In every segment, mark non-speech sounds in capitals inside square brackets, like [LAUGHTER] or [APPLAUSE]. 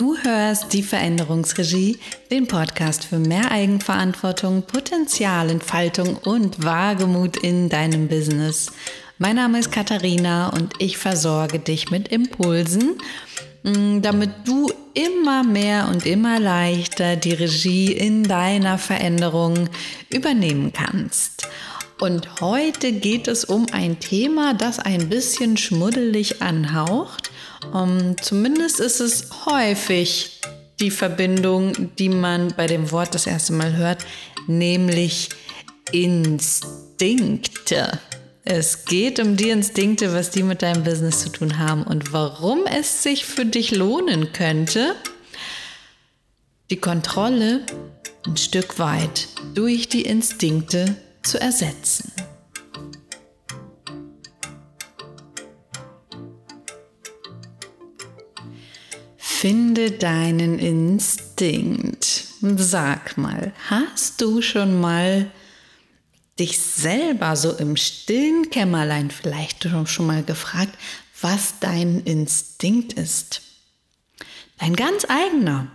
Du hörst die Veränderungsregie, den Podcast für mehr Eigenverantwortung, Potenzialentfaltung und Wagemut in deinem Business. Mein Name ist Katharina und ich versorge dich mit Impulsen, mm, damit du immer mehr und immer leichter die Regie in deiner Veränderung übernehmen kannst. Und heute geht es um ein Thema, das ein bisschen schmuddelig anhaucht. Um, ähm, zumindest ist es häufig die Verbindung, die man bei dem Wort das erste Mal hört, nämlich Instinkte. Es geht um die Instinkte, was die mit deinem Business zu tun haben und warum es sich für dich lohnen könnte, die Kontrolle ein Stück weit durch die Instinkte zu ersetzen. Finde deinen Instinkt. Sag mal, hast du schon mal dich selber so im stillen Kämmerlein vielleicht schon mal gefragt, was dein Instinkt ist? Dein ganz eigener,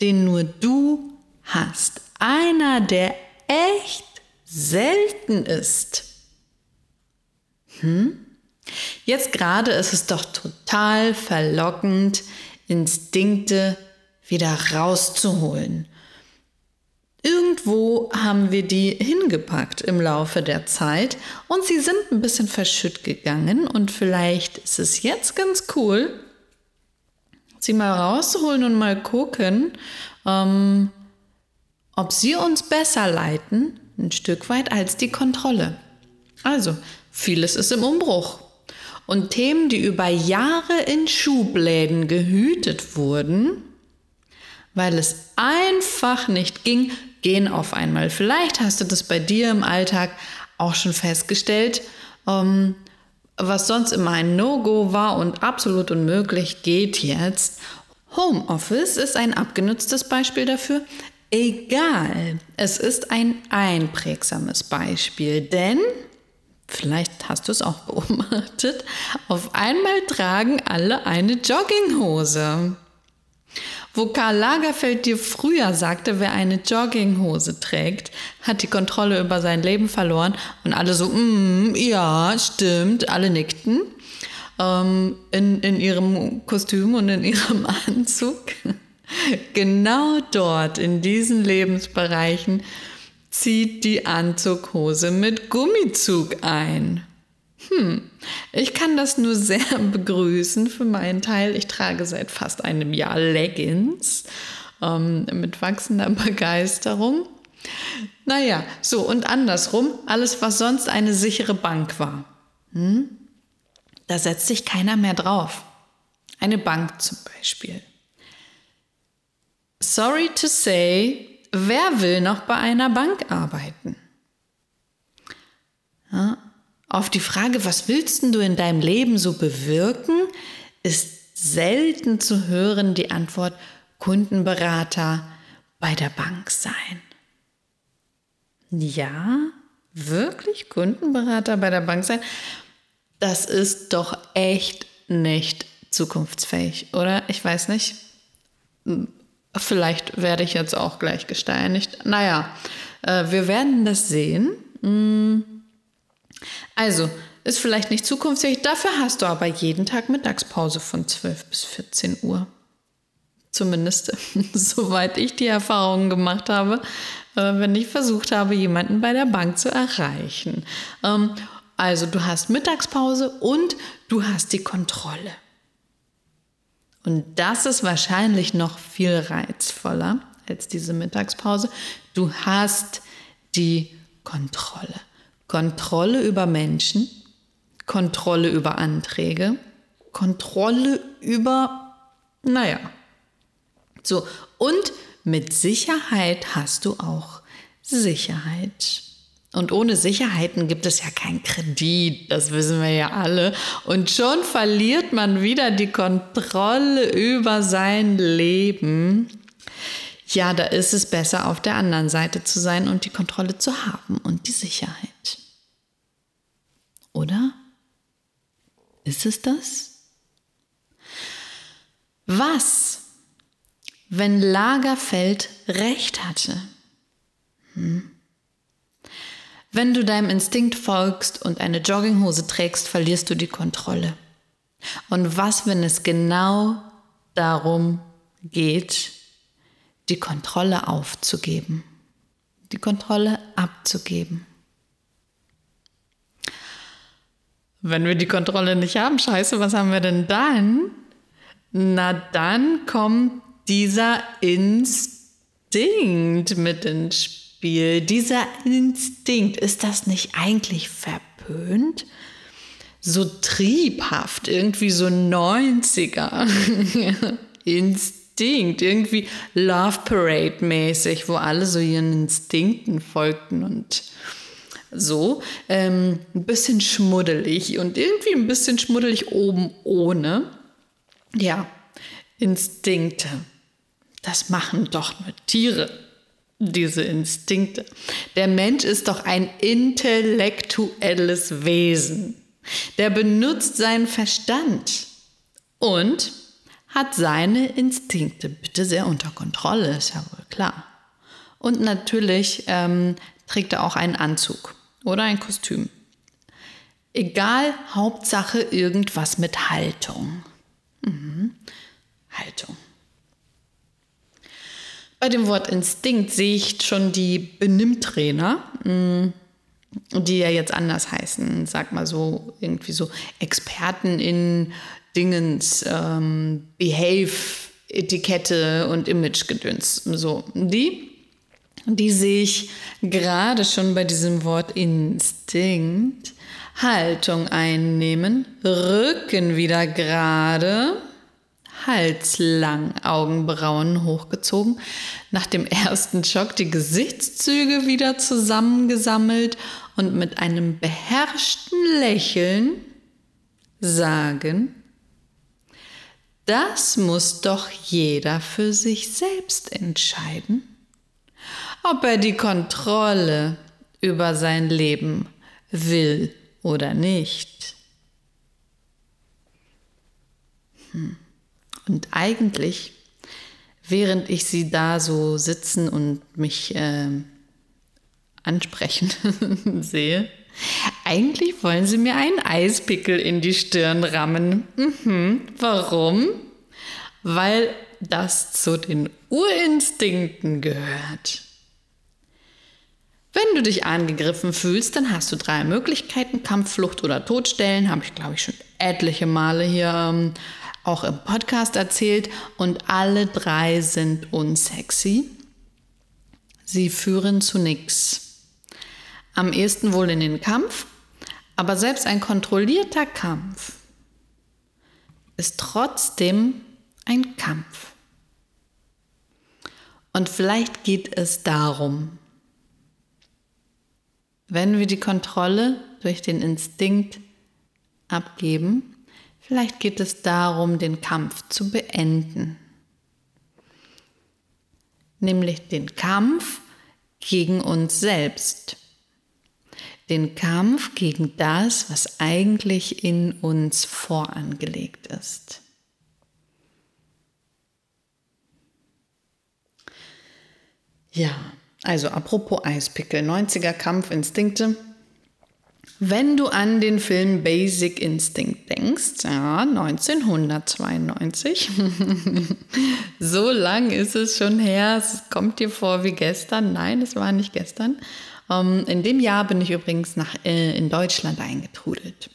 den nur du hast. Einer, der echt selten ist. Hm? Jetzt gerade ist es doch total verlockend, Instinkte wieder rauszuholen. Irgendwo haben wir die hingepackt im Laufe der Zeit und sie sind ein bisschen verschütt gegangen und vielleicht ist es jetzt ganz cool, sie mal rauszuholen und mal gucken, ähm, ob sie uns besser leiten ein Stück weit als die Kontrolle. Also, vieles ist im Umbruch. Und Themen, die über Jahre in Schubläden gehütet wurden, weil es einfach nicht ging, gehen auf einmal. Vielleicht hast du das bei dir im Alltag auch schon festgestellt. Ähm, was sonst immer ein No-Go war und absolut unmöglich, geht jetzt. Homeoffice ist ein abgenutztes Beispiel dafür. Egal, es ist ein einprägsames Beispiel, denn, vielleicht hast du es auch beobachtet, auf einmal tragen alle eine Jogginghose. Wo Karl Lagerfeld dir früher sagte, wer eine Jogginghose trägt, hat die Kontrolle über sein Leben verloren und alle so, mm, ja, stimmt, alle nickten ähm, in, in ihrem Kostüm und in ihrem [LAUGHS] Anzug. Genau dort, in diesen Lebensbereichen, zieht die Anzughose mit Gummizug ein. Hm, ich kann das nur sehr [LAUGHS] begrüßen für meinen Teil. Ich trage seit fast einem Jahr Leggings ähm, mit wachsender [LAUGHS] Begeisterung. Naja, so und andersrum, alles, was sonst eine sichere Bank war, hm, da setzt sich keiner mehr drauf. Eine Bank zum Beispiel. Sorry to say, wer will noch bei einer Bank arbeiten? Ja, auf die Frage, was willst du in deinem Leben so bewirken, ist selten zu hören die Antwort Kundenberater bei der Bank sein. Ja, wirklich Kundenberater bei der Bank sein? Das ist doch echt nicht zukunftsfähig, oder? Ich weiß nicht. Vielleicht werde ich jetzt auch gleich gesteinigt. Naja, äh, wir werden das sehen. Mm. Also, ist vielleicht nicht zukunftsfähig. Dafür hast du aber jeden Tag Mittagspause von 12 bis 14 Uhr. Zumindest [LAUGHS] soweit ich die Erfahrungen gemacht habe, äh, wenn ich versucht habe, jemanden bei der Bank zu erreichen. Ähm, also du hast Mittagspause und du hast die Kontrolle. Und das ist wahrscheinlich noch viel reizvoller als diese Mittagspause. Du hast die Kontrolle. Kontrolle über Menschen, Kontrolle über Anträge, Kontrolle über, naja. So, und mit Sicherheit hast du auch Sicherheit. Und ohne Sicherheiten gibt es ja keinen Kredit, das wissen wir ja alle. Und schon verliert man wieder die Kontrolle über sein Leben. Ja, da ist es besser, auf der anderen Seite zu sein und die Kontrolle zu haben und die Sicherheit. Oder? Ist es das? Was wenn Lagerfeld recht hatte? Hm. Wenn du deinem Instinkt folgst und eine Jogginghose trägst, verlierst du die Kontrolle. Und was, wenn es genau darum geht, die Kontrolle aufzugeben, die Kontrolle abzugeben? Wenn wir die Kontrolle nicht haben, scheiße, was haben wir denn dann? Na, dann kommt dieser Instinkt mit ins Spiel. Dieser Instinkt, ist das nicht eigentlich verpönt? So triebhaft, irgendwie so 90er. [LAUGHS] Instinkt, irgendwie Love Parade mäßig, wo alle so ihren Instinkten folgten und so. Ähm, ein bisschen schmuddelig und irgendwie ein bisschen schmuddelig oben ohne. Ja, Instinkte. Das machen doch nur Tiere, diese Instinkte. Der Mensch ist doch ein intellektuelles Wesen. Der benutzt seinen Verstand und hat seine Instinkte bitte sehr unter Kontrolle, ist ja wohl klar. Und natürlich ähm, trägt er auch einen Anzug oder ein Kostüm. Egal, Hauptsache irgendwas mit Haltung. Mhm. Haltung. Bei dem Wort Instinkt sehe ich schon die Benimmtrainer, mm, die ja jetzt anders heißen. Sag mal so, irgendwie so Experten in Dingens, ähm, Behave, Etikette und Imagegedöns. So, die die sehe ich gerade schon bei diesem Wort Instinkt. Haltung einnehmen, Rücken wieder gerade, Hals lang, Augenbrauen hochgezogen, nach dem ersten Schock die Gesichtszüge wieder zusammengesammelt und mit einem beherrschten Lächeln sagen, das muss doch jeder für sich selbst entscheiden ob er die Kontrolle über sein Leben will oder nicht. Hm. Und eigentlich, während ich sie da so sitzen und mich äh, ansprechen [LAUGHS] sehe, eigentlich wollen sie mir einen Eispickel in die Stirn rammen. Mhm. Warum? Weil das zu den Urinstinkten gehört. Wenn du dich angegriffen fühlst, dann hast du drei Möglichkeiten: Kampf, Flucht oder Todstellen. Habe ich, glaube ich, schon etliche Male hier ähm, auch im Podcast erzählt. Und alle drei sind unsexy. Sie führen zu nichts. Am ehesten wohl in den Kampf, aber selbst ein kontrollierter Kampf ist trotzdem ein Kampf. Und vielleicht geht es darum, wenn wir die Kontrolle durch den Instinkt abgeben, vielleicht geht es darum, den Kampf zu beenden. Nämlich den Kampf gegen uns selbst. Den Kampf gegen das, was eigentlich in uns vorangelegt ist. Ja, also apropos Eispickel, 90er Kampfinstinkte. Wenn du an den Film Basic Instinct denkst, ja, 1992, [LAUGHS] so lang ist es schon her, es kommt dir vor wie gestern. Nein, es war nicht gestern. Ähm, in dem Jahr bin ich übrigens nach, äh, in Deutschland eingetrudelt.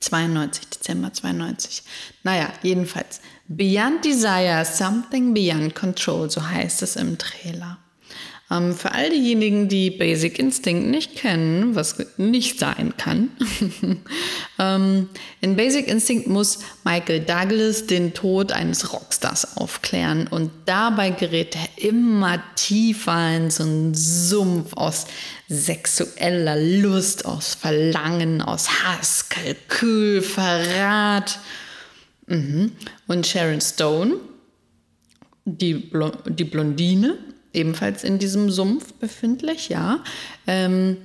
92, Dezember 92. Naja, jedenfalls. Beyond Desire, Something Beyond Control, so heißt es im Trailer. Ähm, für all diejenigen, die Basic Instinct nicht kennen, was nicht sein kann, [LAUGHS] ähm, in Basic Instinct muss Michael Douglas den Tod eines Rockstars aufklären und dabei gerät er immer tiefer in so einen Sumpf aus sexueller Lust, aus Verlangen, aus Hass, Kalkül, Verrat. Mhm. Und Sharon Stone, die, Bl die Blondine, ebenfalls in diesem Sumpf befindlich, ja, ähm,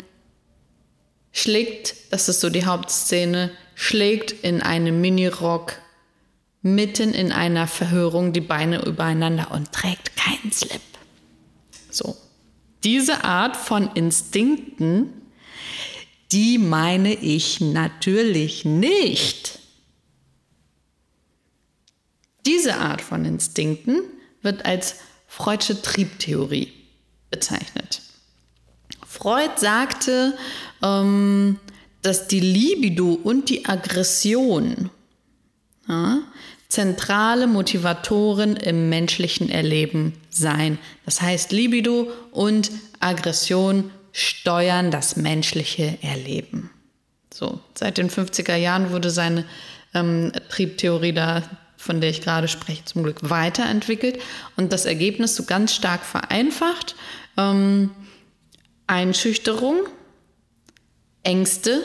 schlägt, das ist so die Hauptszene, schlägt in einem Minirock mitten in einer Verhörung die Beine übereinander und trägt keinen Slip. So. Diese Art von Instinkten, die meine ich natürlich nicht. Diese Art von Instinkten wird als Freudsche Triebtheorie bezeichnet. Freud sagte, ähm, dass die Libido und die Aggression ja, zentrale Motivatoren im menschlichen Erleben sein. Das heißt, Libido und Aggression steuern das menschliche Erleben. So, seit den 50er Jahren wurde seine ähm, Triebtheorie da, von der ich gerade spreche, zum Glück weiterentwickelt und das Ergebnis so ganz stark vereinfacht. Ähm, Einschüchterung, Ängste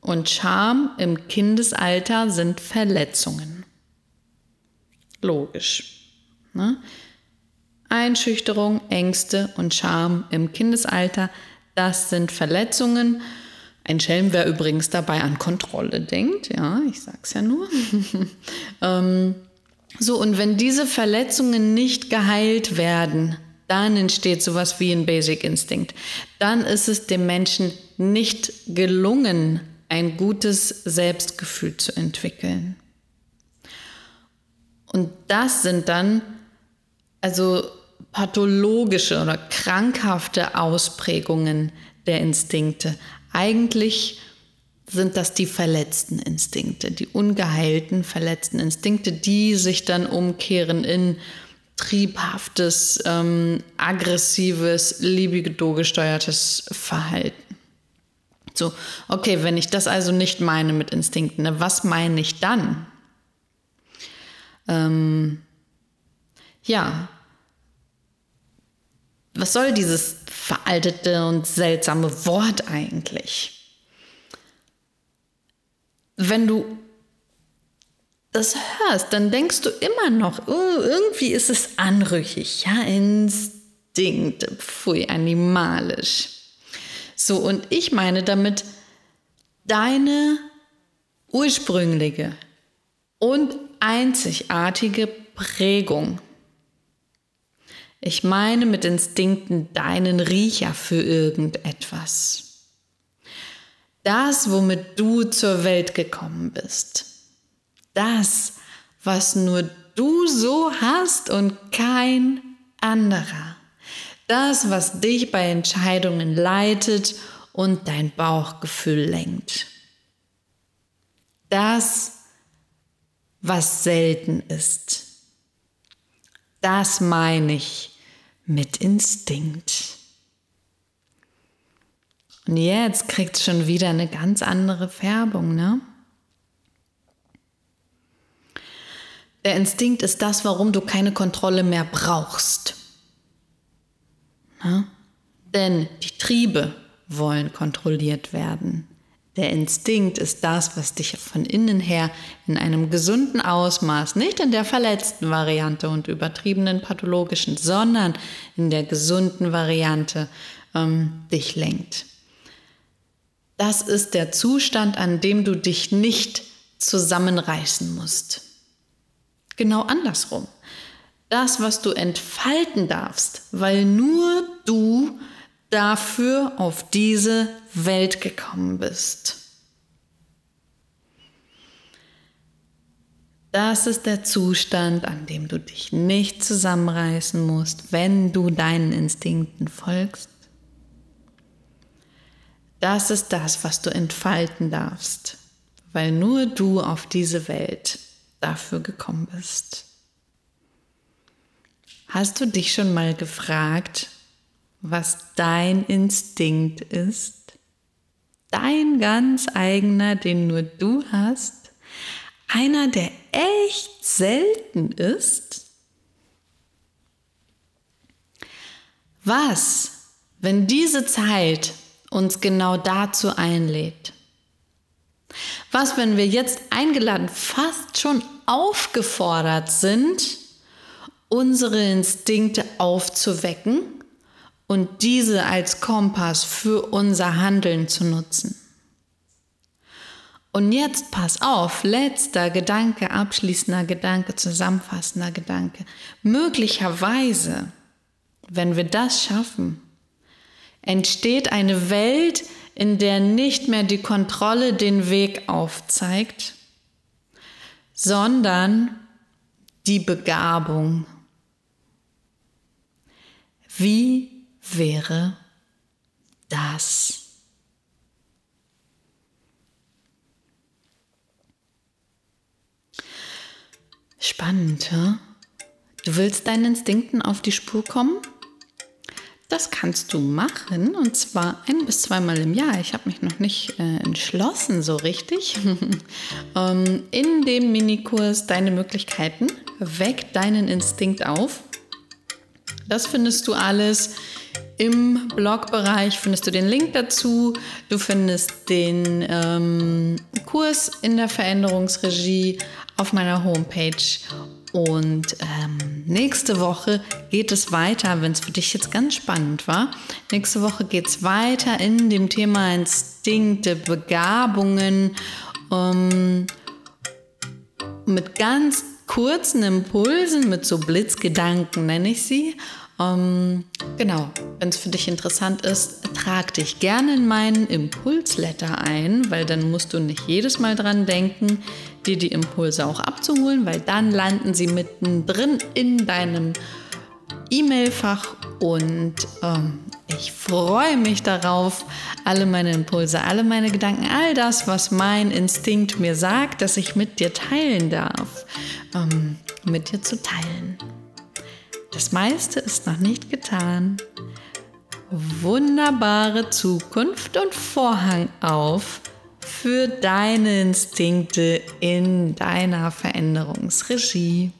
und Scham im Kindesalter sind Verletzungen. Logisch. Ne? Einschüchterung, Ängste und Scham im Kindesalter, das sind Verletzungen. Ein Schelm, wer übrigens dabei an Kontrolle denkt, ja, ich sag's ja nur. [LAUGHS] ähm, so, und wenn diese Verletzungen nicht geheilt werden, dann entsteht sowas wie ein Basic Instinct. Dann ist es dem Menschen nicht gelungen, ein gutes Selbstgefühl zu entwickeln. Und das sind dann also pathologische oder krankhafte Ausprägungen der Instinkte. Eigentlich sind das die verletzten Instinkte, die ungeheilten verletzten Instinkte, die sich dann umkehren in triebhaftes, ähm, aggressives, libido-gesteuertes Verhalten. So, okay, wenn ich das also nicht meine mit Instinkten, ne, was meine ich dann? Ähm, ja, was soll dieses veraltete und seltsame Wort eigentlich? Wenn du das hörst, dann denkst du immer noch, oh, irgendwie ist es anrüchig, ja, Instinkt, pfui, animalisch. So, und ich meine damit deine ursprüngliche und einzigartige Prägung. Ich meine mit Instinkten deinen Riecher für irgendetwas. Das, womit du zur Welt gekommen bist das, was nur du so hast und kein anderer. Das, was dich bei Entscheidungen leitet und dein Bauchgefühl lenkt. Das, was selten ist. Das meine ich mit Instinkt. Und jetzt kriegt es schon wieder eine ganz andere Färbung, ne? Der Instinkt ist das, warum du keine Kontrolle mehr brauchst. Ja? Denn die Triebe wollen kontrolliert werden. Der Instinkt ist das, was dich von innen her in einem gesunden Ausmaß, nicht in der verletzten Variante und übertriebenen pathologischen, sondern in der gesunden Variante ähm, dich lenkt. Das ist der Zustand, an dem du dich nicht zusammenreißen musst genau andersrum. Das, was du entfalten darfst, weil nur du dafür auf diese Welt gekommen bist. Das ist der Zustand, an dem du dich nicht zusammenreißen musst, wenn du deinen Instinkten folgst. Das ist das, was du entfalten darfst, weil nur du auf diese Welt dafür gekommen bist. Hast du dich schon mal gefragt, was dein Instinkt ist? Dein ganz eigener, den nur du hast? Einer, der echt selten ist? Was, wenn diese Zeit uns genau dazu einlädt? Was, wenn wir jetzt eingeladen, fast schon aufgefordert sind, unsere Instinkte aufzuwecken und diese als Kompass für unser Handeln zu nutzen? Und jetzt pass auf, letzter Gedanke, abschließender Gedanke, zusammenfassender Gedanke. Möglicherweise, wenn wir das schaffen, entsteht eine Welt, in der nicht mehr die Kontrolle den Weg aufzeigt, sondern die Begabung. Wie wäre das? Spannend, ja? Du willst deinen Instinkten auf die Spur kommen? Das kannst du machen und zwar ein bis zweimal im Jahr. Ich habe mich noch nicht äh, entschlossen so richtig. [LAUGHS] ähm, in dem Minikurs Deine Möglichkeiten, weck deinen Instinkt auf. Das findest du alles im Blogbereich, findest du den Link dazu. Du findest den ähm, Kurs in der Veränderungsregie auf meiner Homepage und ähm, nächste Woche geht es weiter, wenn es für dich jetzt ganz spannend war. Nächste Woche geht es weiter in dem Thema Instinkte, Begabungen, ähm, mit ganz kurzen Impulsen, mit so Blitzgedanken nenne ich sie. Ähm, genau, wenn es für dich interessant ist, trag dich gerne in meinen Impulsletter ein, weil dann musst du nicht jedes Mal dran denken, dir die Impulse auch abzuholen, weil dann landen sie mittendrin in deinem E-Mail-Fach und ähm, ich freue mich darauf, alle meine Impulse, alle meine Gedanken, all das, was mein Instinkt mir sagt, dass ich mit dir teilen darf, ähm, mit dir zu teilen. Das meiste ist noch nicht getan. Wunderbare Zukunft und Vorhang auf für deine Instinkte in deiner Veränderungsregie.